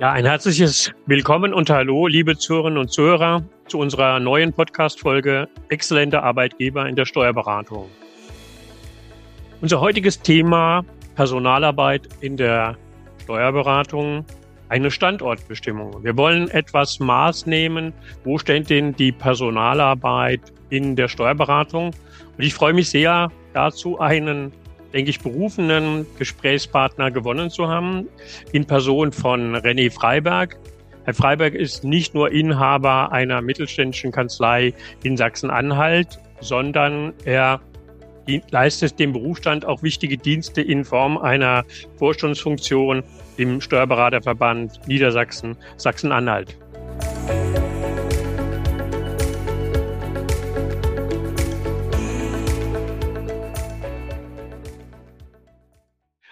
Ja, ein herzliches Willkommen und Hallo, liebe Zuhörerinnen und Zuhörer, zu unserer neuen Podcast-Folge Exzellente Arbeitgeber in der Steuerberatung. Unser heutiges Thema Personalarbeit in der Steuerberatung, eine Standortbestimmung. Wir wollen etwas Maß nehmen, wo steht denn die Personalarbeit in der Steuerberatung? Und ich freue mich sehr, dazu einen denke ich, berufenen Gesprächspartner gewonnen zu haben, in Person von René Freiberg. Herr Freiberg ist nicht nur Inhaber einer mittelständischen Kanzlei in Sachsen-Anhalt, sondern er leistet dem Berufsstand auch wichtige Dienste in Form einer Vorstandsfunktion im Steuerberaterverband Niedersachsen, Sachsen-Anhalt.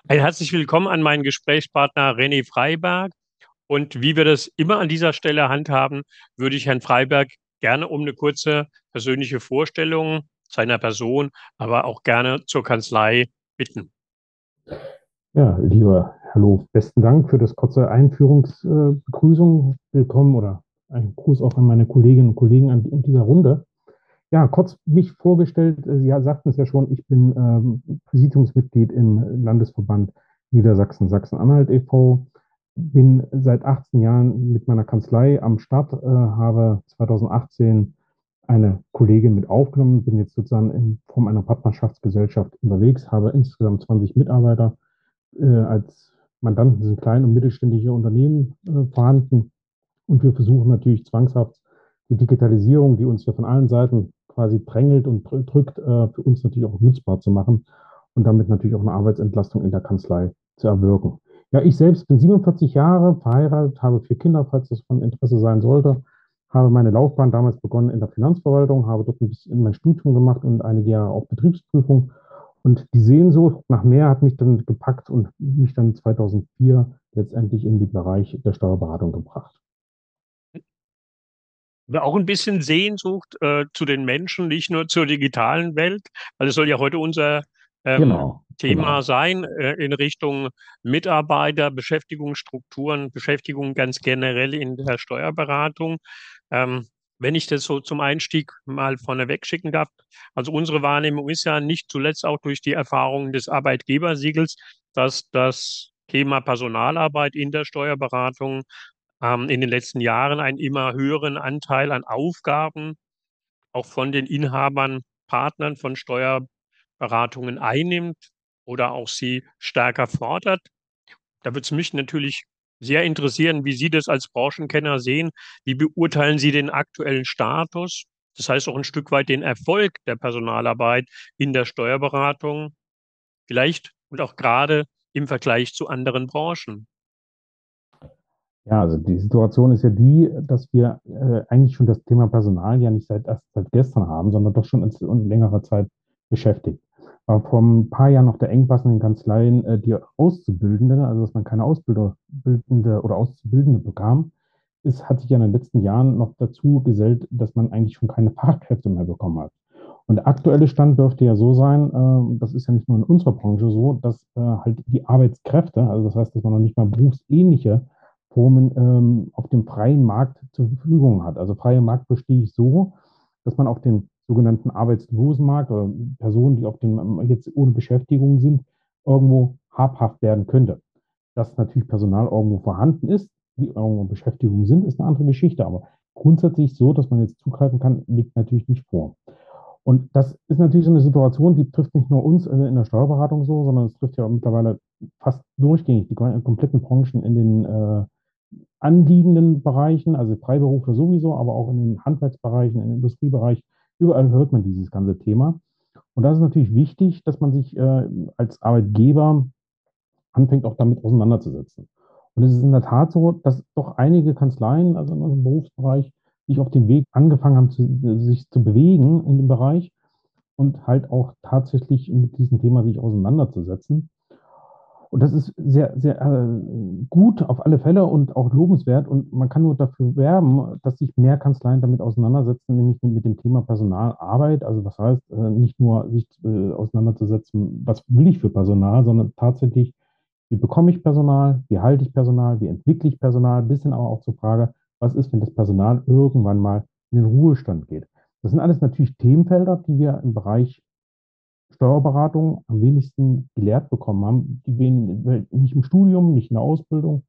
Ein herzlich willkommen an meinen Gesprächspartner René Freiberg. Und wie wir das immer an dieser Stelle handhaben, würde ich Herrn Freiberg gerne um eine kurze persönliche Vorstellung seiner Person, aber auch gerne zur Kanzlei bitten. Ja, lieber Hallo, besten Dank für das kurze Einführungsbegrüßung. Willkommen oder ein Gruß auch an meine Kolleginnen und Kollegen in dieser Runde. Ja, kurz mich vorgestellt. Äh, Sie sagten es ja schon, ich bin ähm, Präsidiumsmitglied im Landesverband Niedersachsen Sachsen-Anhalt e.V. Bin seit 18 Jahren mit meiner Kanzlei am Start, äh, habe 2018 eine Kollegin mit aufgenommen, bin jetzt sozusagen in Form einer Partnerschaftsgesellschaft unterwegs, habe insgesamt 20 Mitarbeiter äh, als Mandanten sind klein- und mittelständische Unternehmen äh, vorhanden. Und wir versuchen natürlich zwangshaft die Digitalisierung, die uns ja von allen Seiten quasi drängelt und drückt, äh, für uns natürlich auch nutzbar zu machen und damit natürlich auch eine Arbeitsentlastung in der Kanzlei zu erwirken. Ja, ich selbst bin 47 Jahre verheiratet, habe vier Kinder, falls das von Interesse sein sollte, habe meine Laufbahn damals begonnen in der Finanzverwaltung, habe dort ein bisschen mein Studium gemacht und einige Jahre auch Betriebsprüfung. Und die Sehnsucht nach mehr hat mich dann gepackt und mich dann 2004 letztendlich in den Bereich der Steuerberatung gebracht auch ein bisschen Sehnsucht äh, zu den Menschen, nicht nur zur digitalen Welt, weil es soll ja heute unser ähm, genau, Thema genau. sein äh, in Richtung Mitarbeiter, Beschäftigungsstrukturen, Beschäftigung ganz generell in der Steuerberatung. Ähm, wenn ich das so zum Einstieg mal vorneweg schicken darf, also unsere Wahrnehmung ist ja nicht zuletzt auch durch die Erfahrungen des Arbeitgebersiegels, dass das Thema Personalarbeit in der Steuerberatung ähm, in den letzten Jahren einen immer höheren Anteil an Aufgaben auch von den Inhabern, Partnern von Steuerberatungen einnimmt oder auch sie stärker fordert. Da würde es mich natürlich sehr interessieren, wie Sie das als Branchenkenner sehen. Wie beurteilen Sie den aktuellen Status? Das heißt auch ein Stück weit den Erfolg der Personalarbeit in der Steuerberatung, vielleicht und auch gerade im Vergleich zu anderen Branchen. Ja, also die Situation ist ja die, dass wir äh, eigentlich schon das Thema Personal ja nicht seit erst seit gestern haben, sondern doch schon in längerer Zeit beschäftigt. War vor ein paar Jahren noch der Engpass in den Kanzleien, äh, die Auszubildende, also dass man keine Ausbildende oder Auszubildende bekam, ist, hat sich ja in den letzten Jahren noch dazu gesellt, dass man eigentlich schon keine Fachkräfte mehr bekommen hat. Und der aktuelle Stand dürfte ja so sein, äh, das ist ja nicht nur in unserer Branche so, dass äh, halt die Arbeitskräfte, also das heißt, dass man noch nicht mal berufsähnliche Formen ähm, auf dem freien Markt zur Verfügung hat. Also freier Markt verstehe ich so, dass man auf dem sogenannten Arbeitslosenmarkt oder Personen, die auf dem jetzt ohne Beschäftigung sind, irgendwo habhaft werden könnte. Dass natürlich Personal irgendwo vorhanden ist, die irgendwo Beschäftigung sind, ist eine andere Geschichte. Aber grundsätzlich so, dass man jetzt zugreifen kann, liegt natürlich nicht vor. Und das ist natürlich so eine Situation, die trifft nicht nur uns in der Steuerberatung so, sondern es trifft ja mittlerweile fast durchgängig die kompletten Branchen in den äh, anliegenden Bereichen, also Freiberufler sowieso, aber auch in den Handwerksbereichen, im Industriebereich, überall hört man dieses ganze Thema. Und das ist natürlich wichtig, dass man sich äh, als Arbeitgeber anfängt, auch damit auseinanderzusetzen. Und es ist in der Tat so, dass doch einige Kanzleien, also in unserem Berufsbereich, sich auf dem Weg angefangen haben, zu, sich zu bewegen in dem Bereich und halt auch tatsächlich mit diesem Thema sich auseinanderzusetzen. Und das ist sehr, sehr äh, gut auf alle Fälle und auch lobenswert. Und man kann nur dafür werben, dass sich mehr Kanzleien damit auseinandersetzen, nämlich mit dem Thema Personalarbeit. Also das heißt, äh, nicht nur sich äh, auseinanderzusetzen, was will ich für Personal, sondern tatsächlich wie bekomme ich Personal, wie halte ich Personal, wie entwickle ich Personal, bis hin aber auch zur Frage, was ist, wenn das Personal irgendwann mal in den Ruhestand geht. Das sind alles natürlich Themenfelder, die wir im Bereich Steuerberatung am wenigsten gelehrt bekommen haben, die wir nicht im Studium, nicht in der Ausbildung,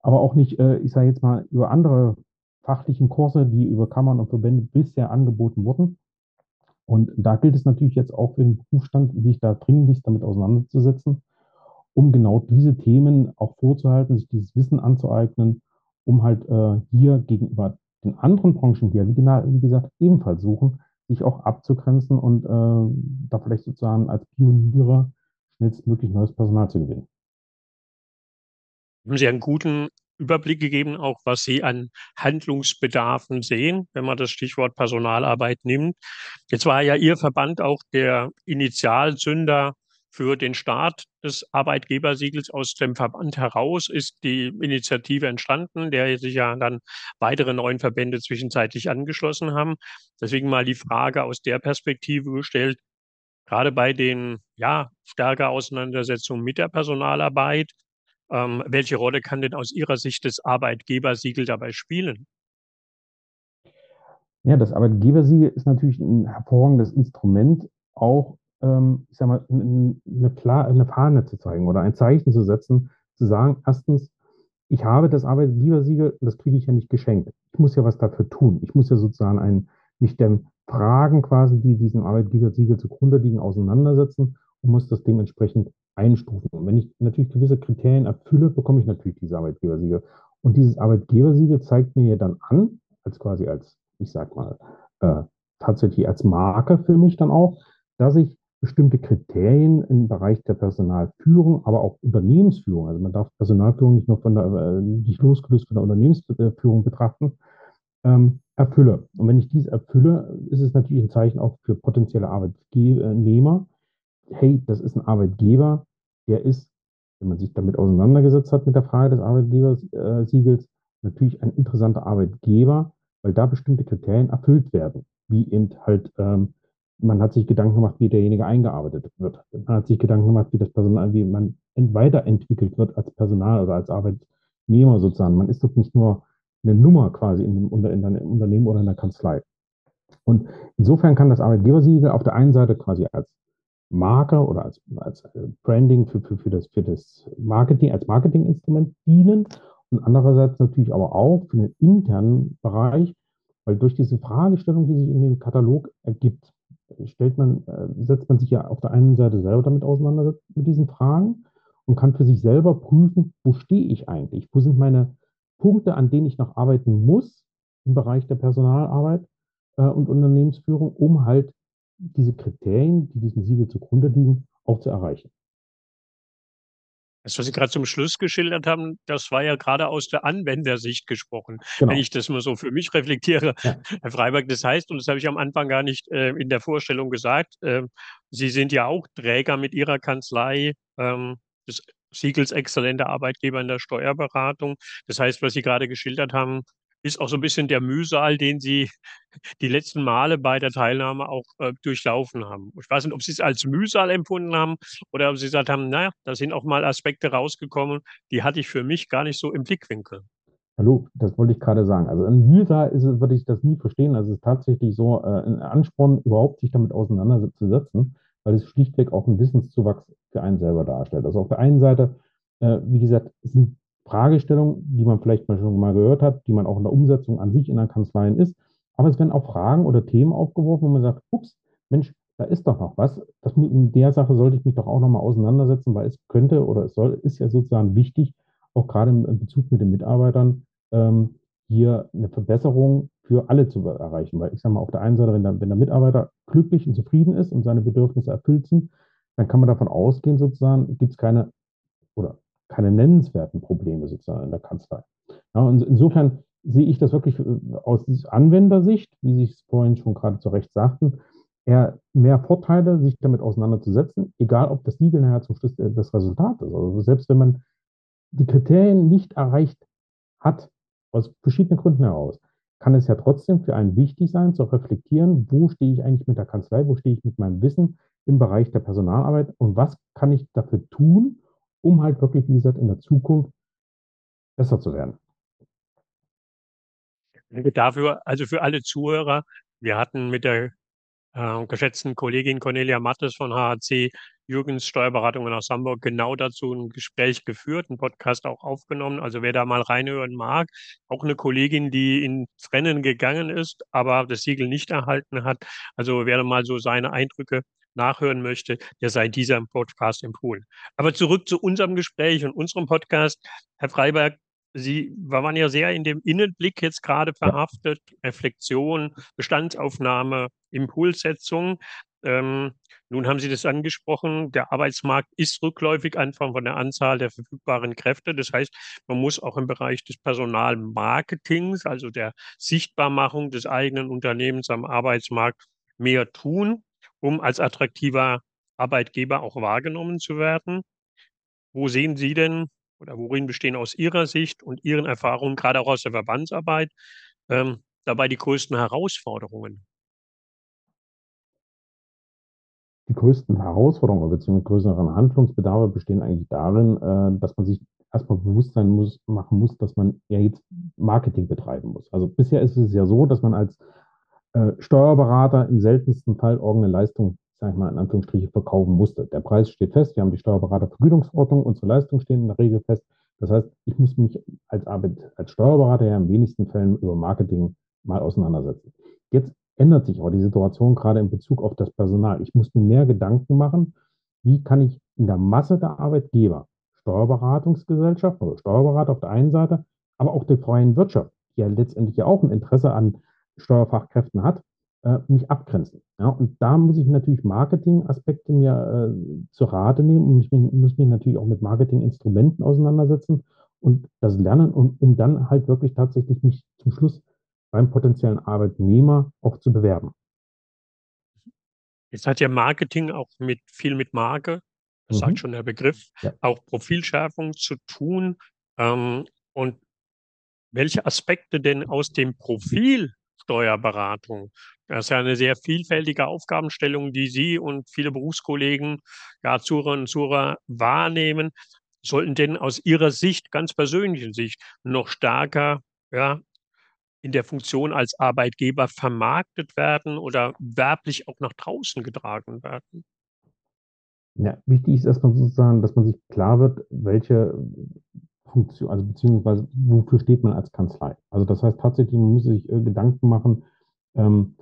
aber auch nicht, äh, ich sage jetzt mal, über andere fachlichen Kurse, die über Kammern und Verbände bisher angeboten wurden. Und da gilt es natürlich jetzt auch für den Berufsstand, sich da dringlichst damit auseinanderzusetzen, um genau diese Themen auch vorzuhalten, sich dieses Wissen anzueignen, um halt äh, hier gegenüber den anderen Branchen, die ja wie gesagt ebenfalls suchen, sich auch abzugrenzen und äh, da vielleicht sozusagen als Pioniere schnellstmöglich neues Personal zu gewinnen. Haben Sie einen guten Überblick gegeben, auch was Sie an Handlungsbedarfen sehen, wenn man das Stichwort Personalarbeit nimmt. Jetzt war ja Ihr Verband auch der Initialzünder für den Start des Arbeitgebersiegels. Aus dem Verband heraus ist die Initiative entstanden, der sich ja dann weitere neuen Verbände zwischenzeitlich angeschlossen haben. Deswegen mal die Frage aus der Perspektive gestellt, gerade bei den ja, stärker Auseinandersetzungen mit der Personalarbeit, ähm, welche Rolle kann denn aus Ihrer Sicht das Arbeitgebersiegel dabei spielen? Ja, das Arbeitgebersiegel ist natürlich ein hervorragendes Instrument, auch, ähm, ich sag mal, eine, klar, eine Fahne zu zeigen oder ein Zeichen zu setzen, zu sagen, erstens, ich habe das Arbeitgebersiegel und das kriege ich ja nicht geschenkt. Ich muss ja was dafür tun. Ich muss ja sozusagen ein, mich den Fragen quasi, die diesem Arbeitgebersiegel zugrunde liegen, auseinandersetzen und muss das dementsprechend einstufen. Und wenn ich natürlich gewisse Kriterien erfülle, bekomme ich natürlich diese Arbeitgebersiegel. Und dieses Arbeitgebersiegel zeigt mir ja dann an, als quasi als, ich sag mal, äh, tatsächlich als Marke für mich dann auch, dass ich bestimmte Kriterien im Bereich der Personalführung, aber auch Unternehmensführung, also man darf Personalführung nicht nur von der, äh, nicht losgelöst von der Unternehmensführung betrachten, ähm, erfülle. Und wenn ich dies erfülle, ist es natürlich ein Zeichen auch für potenzielle Arbeitnehmer, hey, das ist ein Arbeitgeber, der ist, wenn man sich damit auseinandergesetzt hat mit der Frage des Arbeitgebersiegels, äh, natürlich ein interessanter Arbeitgeber, weil da bestimmte Kriterien erfüllt werden, wie eben halt, ähm, man hat sich Gedanken gemacht, wie derjenige eingearbeitet wird. Man hat sich Gedanken gemacht, wie das Personal, wie man weiterentwickelt wird als Personal oder als Arbeitnehmer sozusagen. Man ist doch nicht nur eine Nummer quasi in dem, in einem Unternehmen oder in der Kanzlei. Und insofern kann das Arbeitgebersiegel auf der einen Seite quasi als Marke oder als, als äh, Branding für, für, für, das, für das Marketing, als Marketinginstrument dienen und andererseits natürlich aber auch für den internen Bereich, weil durch diese Fragestellung, die sich in dem Katalog ergibt, stellt man, äh, setzt man sich ja auf der einen Seite selber damit auseinander mit diesen Fragen und kann für sich selber prüfen, wo stehe ich eigentlich? Wo sind meine Punkte, an denen ich noch arbeiten muss im Bereich der Personalarbeit äh, und Unternehmensführung, um halt diese Kriterien, die diesem Siegel zugrunde liegen, auch zu erreichen. Das, was Sie gerade zum Schluss geschildert haben, das war ja gerade aus der Anwendersicht gesprochen, genau. wenn ich das mal so für mich reflektiere, ja. Herr Freiberg. Das heißt, und das habe ich am Anfang gar nicht äh, in der Vorstellung gesagt, äh, Sie sind ja auch Träger mit Ihrer Kanzlei ähm, des Siegels exzellenter Arbeitgeber in der Steuerberatung. Das heißt, was Sie gerade geschildert haben, ist auch so ein bisschen der Mühsal, den Sie die letzten Male bei der Teilnahme auch äh, durchlaufen haben. Ich weiß nicht, ob Sie es als Mühsal empfunden haben oder ob Sie gesagt haben, naja, da sind auch mal Aspekte rausgekommen, die hatte ich für mich gar nicht so im Blickwinkel. Hallo, das wollte ich gerade sagen. Also ein Mühsal ist würde ich das nie verstehen. Also es ist tatsächlich so äh, ein Ansporn, überhaupt sich damit auseinanderzusetzen, weil es schlichtweg auch einen Wissenszuwachs für einen selber darstellt. Also auf der einen Seite, äh, wie gesagt, sind Fragestellungen, die man vielleicht mal schon mal gehört hat, die man auch in der Umsetzung an sich in der Kanzlei ist. Aber es werden auch Fragen oder Themen aufgeworfen, wo man sagt, ups, Mensch, da ist doch noch was. Das, in der Sache sollte ich mich doch auch nochmal auseinandersetzen, weil es könnte oder es soll, ist ja sozusagen wichtig, auch gerade im Bezug mit den Mitarbeitern, ähm, hier eine Verbesserung für alle zu erreichen. Weil ich sage mal, auf der einen Seite, wenn der, wenn der Mitarbeiter glücklich und zufrieden ist und seine Bedürfnisse erfüllt sind, dann kann man davon ausgehen, sozusagen, gibt es keine oder keine nennenswerten Probleme sozusagen in der Kanzlei. Ja, und insofern sehe ich das wirklich äh, aus Anwendersicht, wie Sie es vorhin schon gerade zu Recht sagten, eher mehr Vorteile, sich damit auseinanderzusetzen, egal ob das Siegel nachher zum Schluss äh, das Resultat ist. Also selbst wenn man die Kriterien nicht erreicht hat, aus verschiedenen Gründen heraus, kann es ja trotzdem für einen wichtig sein, zu reflektieren, wo stehe ich eigentlich mit der Kanzlei, wo stehe ich mit meinem Wissen im Bereich der Personalarbeit und was kann ich dafür tun, um halt wirklich, wie gesagt, in der Zukunft besser zu werden. Dafür, also für alle Zuhörer, wir hatten mit der äh, geschätzten Kollegin Cornelia Mattes von HHC Jürgens Steuerberatungen aus Hamburg genau dazu ein Gespräch geführt, einen Podcast auch aufgenommen. Also wer da mal reinhören mag, auch eine Kollegin, die ins Rennen gegangen ist, aber das Siegel nicht erhalten hat. Also wer mal so seine Eindrücke nachhören möchte, der sei dieser Podcast empfohlen. Aber zurück zu unserem Gespräch und unserem Podcast. Herr Freiberg, Sie waren ja sehr in dem Innenblick jetzt gerade verhaftet, Reflexion, Bestandsaufnahme, Impulssetzung. Ähm, nun haben Sie das angesprochen, der Arbeitsmarkt ist rückläufig einfach von der Anzahl der verfügbaren Kräfte. Das heißt, man muss auch im Bereich des Personalmarketings, also der Sichtbarmachung des eigenen Unternehmens am Arbeitsmarkt, mehr tun, um als attraktiver Arbeitgeber auch wahrgenommen zu werden. Wo sehen Sie denn oder worin bestehen aus Ihrer Sicht und Ihren Erfahrungen, gerade auch aus der Verbandsarbeit, ähm, dabei die größten Herausforderungen? Die größten Herausforderungen bzw. größeren Handlungsbedarfe bestehen eigentlich darin, äh, dass man sich erstmal bewusst sein muss, machen muss, dass man ja jetzt Marketing betreiben muss. Also bisher ist es ja so, dass man als äh, Steuerberater im seltensten Fall irgendeine Leistung sage ich mal, in Anführungsstrichen verkaufen musste. Der Preis steht fest, wir haben die Steuerberatervergütungsordnung, unsere Leistungen stehen in der Regel fest. Das heißt, ich muss mich als, Arbeit, als Steuerberater ja in wenigsten Fällen über Marketing mal auseinandersetzen. Jetzt ändert sich aber die Situation gerade in Bezug auf das Personal. Ich muss mir mehr Gedanken machen, wie kann ich in der Masse der Arbeitgeber, Steuerberatungsgesellschaft oder Steuerberater auf der einen Seite, aber auch der freien Wirtschaft, die ja letztendlich ja auch ein Interesse an Steuerfachkräften hat, äh, mich abgrenzen. Ja, und da muss ich natürlich Marketing-Aspekte mir äh, zur Rate nehmen und ich muss mich natürlich auch mit Marketing-Instrumenten auseinandersetzen und das lernen, um, um dann halt wirklich tatsächlich mich zum Schluss beim potenziellen Arbeitnehmer auch zu bewerben. Jetzt hat ja Marketing auch mit viel mit Marke, das mhm. sagt schon der Begriff, ja. auch Profilschärfung zu tun. Ähm, und welche Aspekte denn aus dem Profil Steuerberatung. Das ist ja eine sehr vielfältige Aufgabenstellung, die Sie und viele Berufskollegen, ja, Zuhörerinnen und Zuhörer wahrnehmen. Sollten denn aus Ihrer Sicht, ganz persönlichen Sicht, noch stärker ja, in der Funktion als Arbeitgeber vermarktet werden oder werblich auch nach draußen getragen werden? Ja, wichtig ist erstmal sozusagen, dass man sich klar wird, welche Funktion, also beziehungsweise wofür steht man als Kanzlei? Also das heißt tatsächlich, man muss sich äh, Gedanken machen, ähm,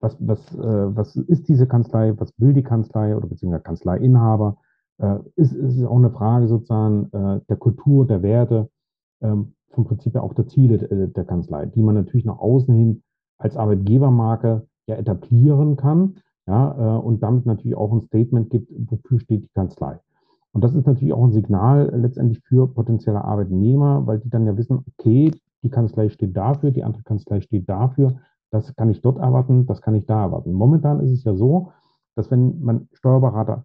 was, was, äh, was ist diese Kanzlei, was will die Kanzlei oder beziehungsweise Kanzleiinhaber? Äh, ist, ist auch eine Frage sozusagen äh, der Kultur, der Werte, ähm, vom Prinzip her auch der Ziele der, der Kanzlei, die man natürlich nach außen hin als Arbeitgebermarke ja etablieren kann, ja, äh, und damit natürlich auch ein Statement gibt, wofür steht die Kanzlei. Und das ist natürlich auch ein Signal letztendlich für potenzielle Arbeitnehmer, weil die dann ja wissen, okay, die Kanzlei steht dafür, die andere Kanzlei steht dafür, das kann ich dort erwarten, das kann ich da erwarten. Momentan ist es ja so, dass wenn man Steuerberater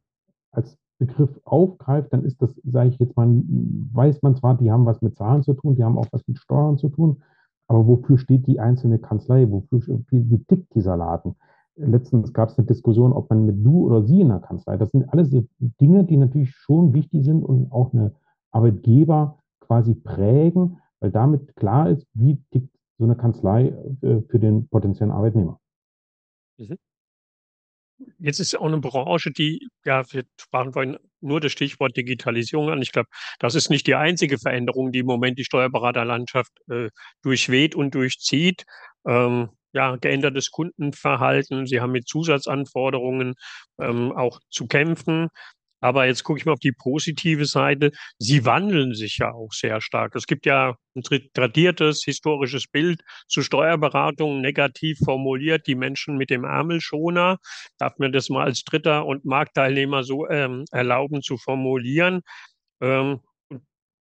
als Begriff aufgreift, dann ist das, sage ich jetzt mal, weiß man zwar, die haben was mit Zahlen zu tun, die haben auch was mit Steuern zu tun, aber wofür steht die einzelne Kanzlei? Wofür, wie, wie tickt dieser Laden? Letztens gab es eine Diskussion, ob man mit du oder sie in der Kanzlei. Das sind alles Dinge, die natürlich schon wichtig sind und auch eine Arbeitgeber quasi prägen, weil damit klar ist, wie tickt so eine Kanzlei äh, für den potenziellen Arbeitnehmer. Mhm. Jetzt ist auch eine Branche, die, ja, wir sprachen vorhin nur das Stichwort Digitalisierung an. Ich glaube, das ist nicht die einzige Veränderung, die im Moment die Steuerberaterlandschaft äh, durchweht und durchzieht. Ähm, ja, geändertes Kundenverhalten. Sie haben mit Zusatzanforderungen ähm, auch zu kämpfen. Aber jetzt gucke ich mal auf die positive Seite. Sie wandeln sich ja auch sehr stark. Es gibt ja ein tradiertes historisches Bild zu Steuerberatung, negativ formuliert, die Menschen mit dem Ärmelschoner. Darf mir das mal als Dritter und Marktteilnehmer so ähm, erlauben zu formulieren? Ähm,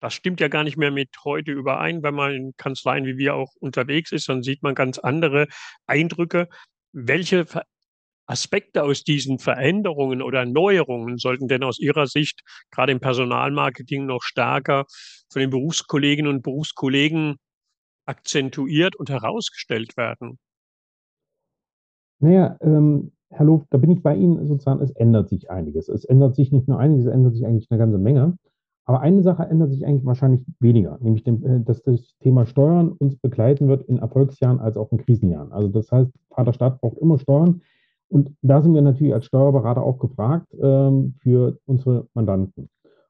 das stimmt ja gar nicht mehr mit heute überein. Wenn man in Kanzleien wie wir auch unterwegs ist, dann sieht man ganz andere Eindrücke. Welche Aspekte aus diesen Veränderungen oder Neuerungen sollten denn aus Ihrer Sicht gerade im Personalmarketing noch stärker von den Berufskolleginnen und Berufskollegen akzentuiert und herausgestellt werden? Naja, ähm, Herr Luft, da bin ich bei Ihnen sozusagen, es ändert sich einiges. Es ändert sich nicht nur einiges, es ändert sich eigentlich eine ganze Menge. Aber eine Sache ändert sich eigentlich wahrscheinlich weniger, nämlich dem, äh, dass das Thema Steuern uns begleiten wird in Erfolgsjahren als auch in Krisenjahren. Also das heißt, Vaterstaat braucht immer Steuern. Und da sind wir natürlich als Steuerberater auch gefragt ähm, für unsere Mandanten.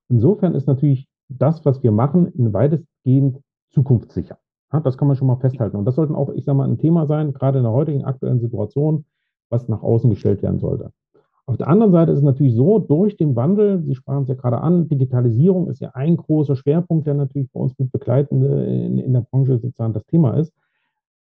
Insofern ist natürlich das, was wir machen, weitestgehend zukunftssicher. Ja, das kann man schon mal festhalten. Und das sollten auch, ich sage mal, ein Thema sein, gerade in der heutigen aktuellen Situation, was nach außen gestellt werden sollte. Auf der anderen Seite ist es natürlich so, durch den Wandel, Sie sprachen es ja gerade an, Digitalisierung ist ja ein großer Schwerpunkt, der natürlich bei uns mit begleitende in, in der Branche sozusagen das Thema ist,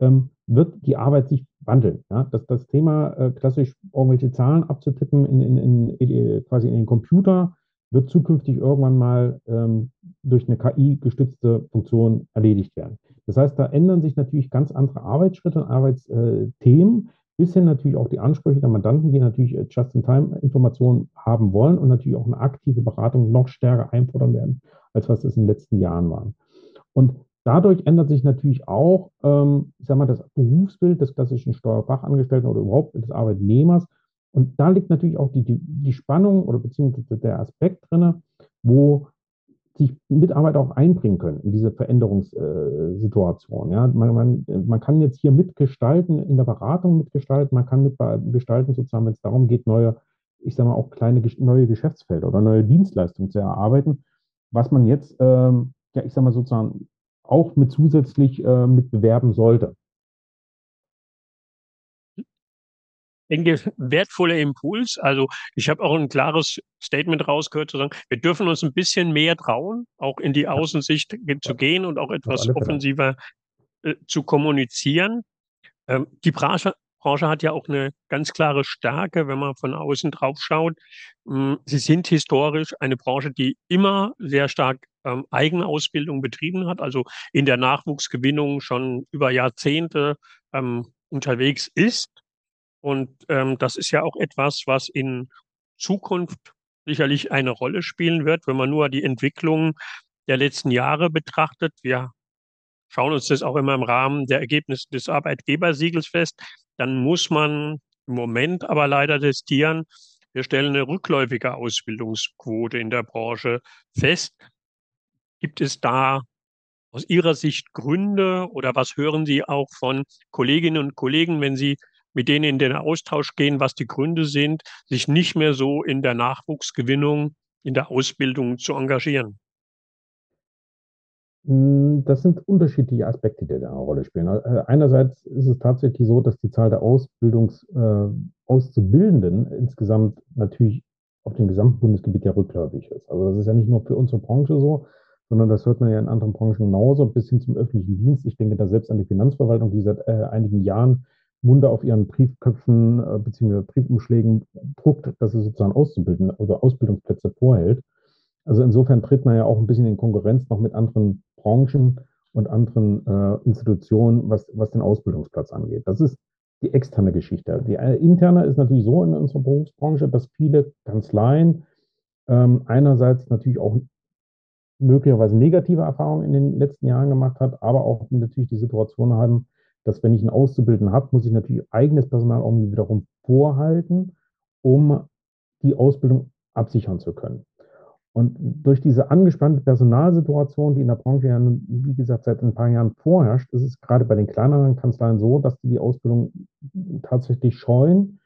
ähm, wird die Arbeit sich wandeln. Ja? Das, das Thema äh, klassisch irgendwelche Zahlen abzutippen in, in, in, in, quasi in den Computer wird zukünftig irgendwann mal ähm, durch eine KI gestützte Funktion erledigt werden. Das heißt, da ändern sich natürlich ganz andere Arbeitsschritte und Arbeitsthemen, bis hin natürlich auch die Ansprüche der Mandanten, die natürlich äh, Just-in-Time-Informationen haben wollen und natürlich auch eine aktive Beratung noch stärker einfordern werden, als was es in den letzten Jahren war. Und dadurch ändert sich natürlich auch, ähm, ich sag mal, das Berufsbild des klassischen Steuerfachangestellten oder überhaupt des Arbeitnehmers. Und da liegt natürlich auch die, die, die Spannung oder beziehungsweise der Aspekt drin, wo sich Mitarbeiter auch einbringen können in diese Veränderungssituation. Ja, man, man, man kann jetzt hier mitgestalten, in der Beratung mitgestalten, man kann mitgestalten, sozusagen, wenn es darum geht, neue, ich sage mal, auch kleine neue Geschäftsfelder oder neue Dienstleistungen zu erarbeiten, was man jetzt, ähm, ja, ich sage mal sozusagen, auch mit zusätzlich äh, mit sollte. Denke, wertvoller Impuls. Also ich habe auch ein klares Statement rausgehört, zu sagen, wir dürfen uns ein bisschen mehr trauen, auch in die Außensicht zu gehen und auch etwas offensiver äh, zu kommunizieren. Ähm, die Branche, Branche hat ja auch eine ganz klare Stärke, wenn man von außen drauf schaut. Ähm, sie sind historisch eine Branche, die immer sehr stark ähm, Eigenausbildung betrieben hat, also in der Nachwuchsgewinnung schon über Jahrzehnte ähm, unterwegs ist. Und ähm, das ist ja auch etwas, was in Zukunft sicherlich eine Rolle spielen wird, wenn man nur die Entwicklung der letzten Jahre betrachtet. Wir schauen uns das auch immer im Rahmen der Ergebnisse des Arbeitgebersiegels fest. Dann muss man im Moment aber leider testieren, wir stellen eine rückläufige Ausbildungsquote in der Branche fest. Gibt es da aus Ihrer Sicht Gründe oder was hören Sie auch von Kolleginnen und Kollegen, wenn Sie mit denen in den Austausch gehen, was die Gründe sind, sich nicht mehr so in der Nachwuchsgewinnung, in der Ausbildung zu engagieren? Hm, das sind unterschiedliche Aspekte, die da eine Rolle spielen. Äh, einerseits ist es tatsächlich so, dass die Zahl der Ausbildungs, äh, Auszubildenden insgesamt natürlich auf dem gesamten Bundesgebiet ja rückläufig ist. Also das ist ja nicht nur für unsere Branche so, sondern das hört man ja in anderen Branchen genauso, bis hin zum öffentlichen Dienst. Ich denke da selbst an die Finanzverwaltung, die seit äh, einigen Jahren Munde auf ihren Briefköpfen äh, bzw. Briefumschlägen druckt, dass sie sozusagen auszubilden oder Ausbildungsplätze vorhält. Also insofern tritt man ja auch ein bisschen in Konkurrenz noch mit anderen Branchen und anderen äh, Institutionen, was, was den Ausbildungsplatz angeht. Das ist die externe Geschichte. Die äh, interne ist natürlich so in unserer Berufsbranche, dass viele Kanzleien ähm, einerseits natürlich auch möglicherweise negative Erfahrungen in den letzten Jahren gemacht hat, aber auch natürlich die Situation haben, dass wenn ich einen Auszubildenden habe, muss ich natürlich eigenes Personal auch wiederum vorhalten, um die Ausbildung absichern zu können. Und durch diese angespannte Personalsituation, die in der Branche ja, wie gesagt, seit ein paar Jahren vorherrscht, ist es gerade bei den kleineren Kanzleien so, dass die die Ausbildung tatsächlich scheuen,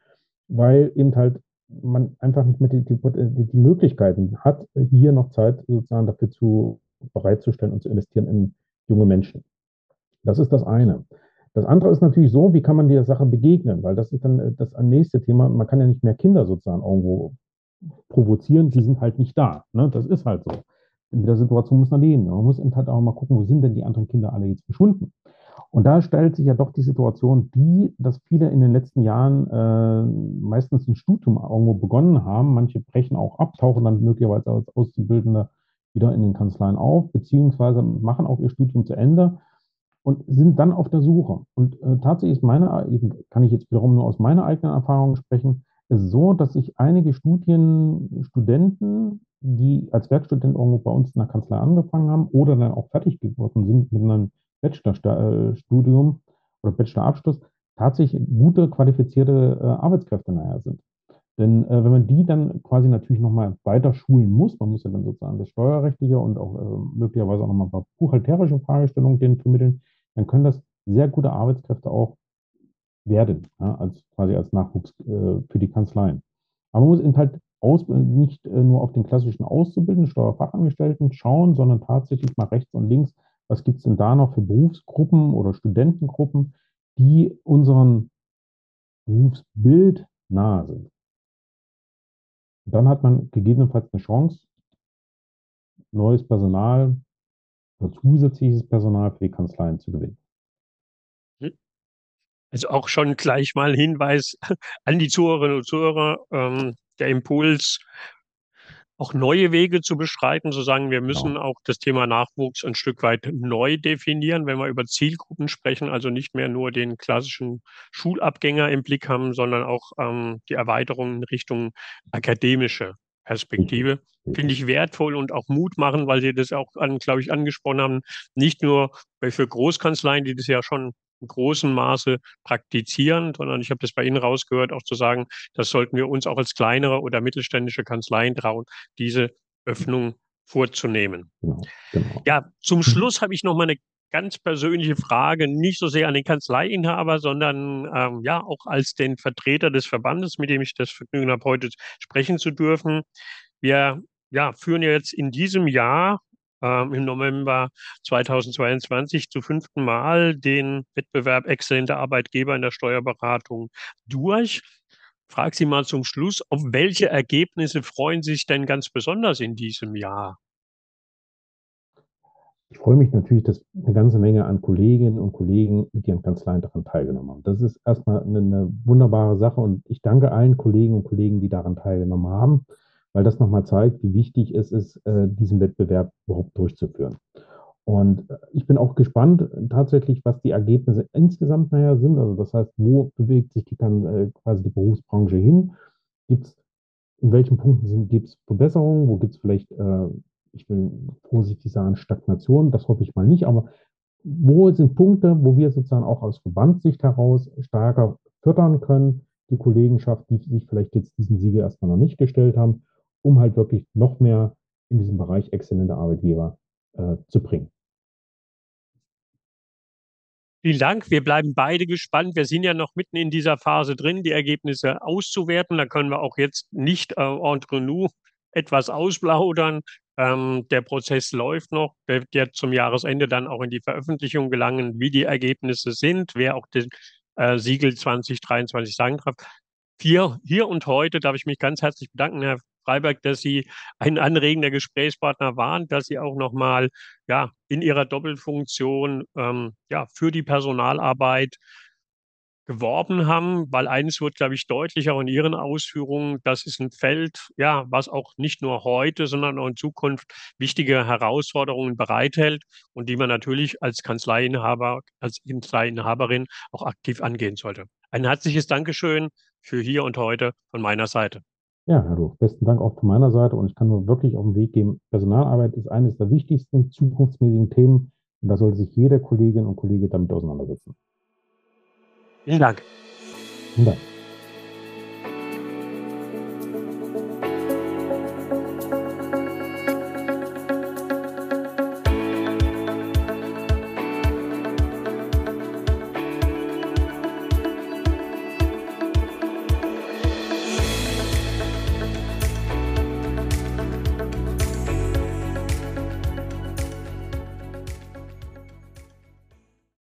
weil eben halt man einfach nicht mehr die, die, die Möglichkeiten hat, hier noch Zeit sozusagen dafür zu bereitzustellen und zu investieren in junge Menschen. Das ist das eine. Das andere ist natürlich so, wie kann man dieser Sache begegnen? Weil das ist dann äh, das nächste Thema. Man kann ja nicht mehr Kinder sozusagen irgendwo provozieren, die sind halt nicht da. Ne? Das ist halt so. In der Situation muss man leben. Man muss eben halt auch mal gucken, wo sind denn die anderen Kinder alle jetzt verschwunden? Und da stellt sich ja doch die Situation, die, dass viele in den letzten Jahren äh, meistens ein Studium irgendwo begonnen haben. Manche brechen auch ab, tauchen dann möglicherweise als Auszubildende wieder in den Kanzleien auf, beziehungsweise machen auch ihr Studium zu Ende und sind dann auf der Suche. Und äh, tatsächlich ist meine, kann ich jetzt wiederum nur aus meiner eigenen Erfahrung sprechen, ist so, dass sich einige Studien, Studenten, die als Werkstudent irgendwo bei uns in der Kanzlei angefangen haben oder dann auch fertig geworden sind mit einem Bachelorstudium äh, oder Bachelorabschluss, tatsächlich gute, qualifizierte äh, Arbeitskräfte nachher sind. Denn äh, wenn man die dann quasi natürlich nochmal weiter schulen muss, man muss ja dann sozusagen das Steuerrechtliche und auch äh, möglicherweise auch nochmal ein paar buchhalterische Fragestellungen denen vermitteln, dann können das sehr gute Arbeitskräfte auch werden, ja, als quasi als Nachwuchs äh, für die Kanzleien. Aber man muss eben halt aus, nicht äh, nur auf den klassischen Auszubildenden, Steuerfachangestellten schauen, sondern tatsächlich mal rechts und links, was gibt es denn da noch für Berufsgruppen oder Studentengruppen, die unseren Berufsbild nahe sind. Und dann hat man gegebenenfalls eine Chance, neues Personal zusätzliches Personal für die Kanzleien zu gewinnen. Also auch schon gleich mal Hinweis an die Zuhörerinnen und Zuhörer, ähm, der Impuls, auch neue Wege zu beschreiten, zu sagen, wir müssen genau. auch das Thema Nachwuchs ein Stück weit neu definieren, wenn wir über Zielgruppen sprechen, also nicht mehr nur den klassischen Schulabgänger im Blick haben, sondern auch ähm, die Erweiterung in Richtung akademische Perspektive. Finde ich wertvoll und auch Mut machen, weil Sie das auch, glaube ich, angesprochen haben. Nicht nur für Großkanzleien, die das ja schon in großem Maße praktizieren, sondern ich habe das bei Ihnen rausgehört, auch zu sagen, das sollten wir uns auch als kleinere oder mittelständische Kanzleien trauen, diese Öffnung vorzunehmen. Genau, genau. Ja, zum Schluss habe ich noch mal eine ganz persönliche Frage, nicht so sehr an den Kanzleiinhaber, sondern ähm, ja auch als den Vertreter des Verbandes, mit dem ich das Vergnügen habe, heute sprechen zu dürfen. Wir ja, führen jetzt in diesem Jahr ähm, im November 2022 zum fünften Mal den Wettbewerb Exzellente Arbeitgeber in der Steuerberatung durch. Frag Sie mal zum Schluss, auf welche Ergebnisse freuen Sie sich denn ganz besonders in diesem Jahr? Ich freue mich natürlich, dass eine ganze Menge an Kolleginnen und Kollegen mit ihren Kanzleien daran teilgenommen haben. Das ist erstmal eine, eine wunderbare Sache und ich danke allen Kolleginnen und Kollegen, die daran teilgenommen haben weil das nochmal zeigt, wie wichtig es ist, äh, diesen Wettbewerb überhaupt durchzuführen. Und äh, ich bin auch gespannt tatsächlich, was die Ergebnisse insgesamt nachher sind. Also das heißt, wo bewegt sich die, äh, quasi die Berufsbranche hin? Gibt es, in welchen Punkten gibt es Verbesserungen? Wo gibt es vielleicht, ich will vorsichtig sagen, Stagnation? Das hoffe ich mal nicht. Aber wo sind Punkte, wo wir sozusagen auch aus Verbandssicht heraus stärker fördern können? Die Kollegenschaft, die sich vielleicht jetzt diesen Siegel erstmal noch nicht gestellt haben um halt wirklich noch mehr in diesem Bereich exzellente Arbeitgeber äh, zu bringen. Vielen Dank. Wir bleiben beide gespannt. Wir sind ja noch mitten in dieser Phase drin, die Ergebnisse auszuwerten. Da können wir auch jetzt nicht äh, entre nous etwas ausplaudern. Ähm, der Prozess läuft noch, der wird zum Jahresende dann auch in die Veröffentlichung gelangen, wie die Ergebnisse sind, wer auch den äh, Siegel 2023 sagen darf. Hier, hier und heute darf ich mich ganz herzlich bedanken, Herr Freiberg, dass Sie ein anregender Gesprächspartner waren, dass Sie auch nochmal ja, in Ihrer Doppelfunktion ähm, ja, für die Personalarbeit geworben haben, weil eines wird, glaube ich, deutlich auch in Ihren Ausführungen, das ist ein Feld, ja, was auch nicht nur heute, sondern auch in Zukunft wichtige Herausforderungen bereithält und die man natürlich als Kanzleiinhaber, als Kanzleiinhaberin auch aktiv angehen sollte. Ein herzliches Dankeschön für hier und heute von meiner Seite. Ja, Ruf, besten Dank auch von meiner Seite und ich kann nur wirklich auf den Weg geben, Personalarbeit ist eines der wichtigsten zukunftsmäßigen Themen und da sollte sich jeder Kollegin und Kollege damit auseinandersetzen. Vielen Dank. Vielen Dank.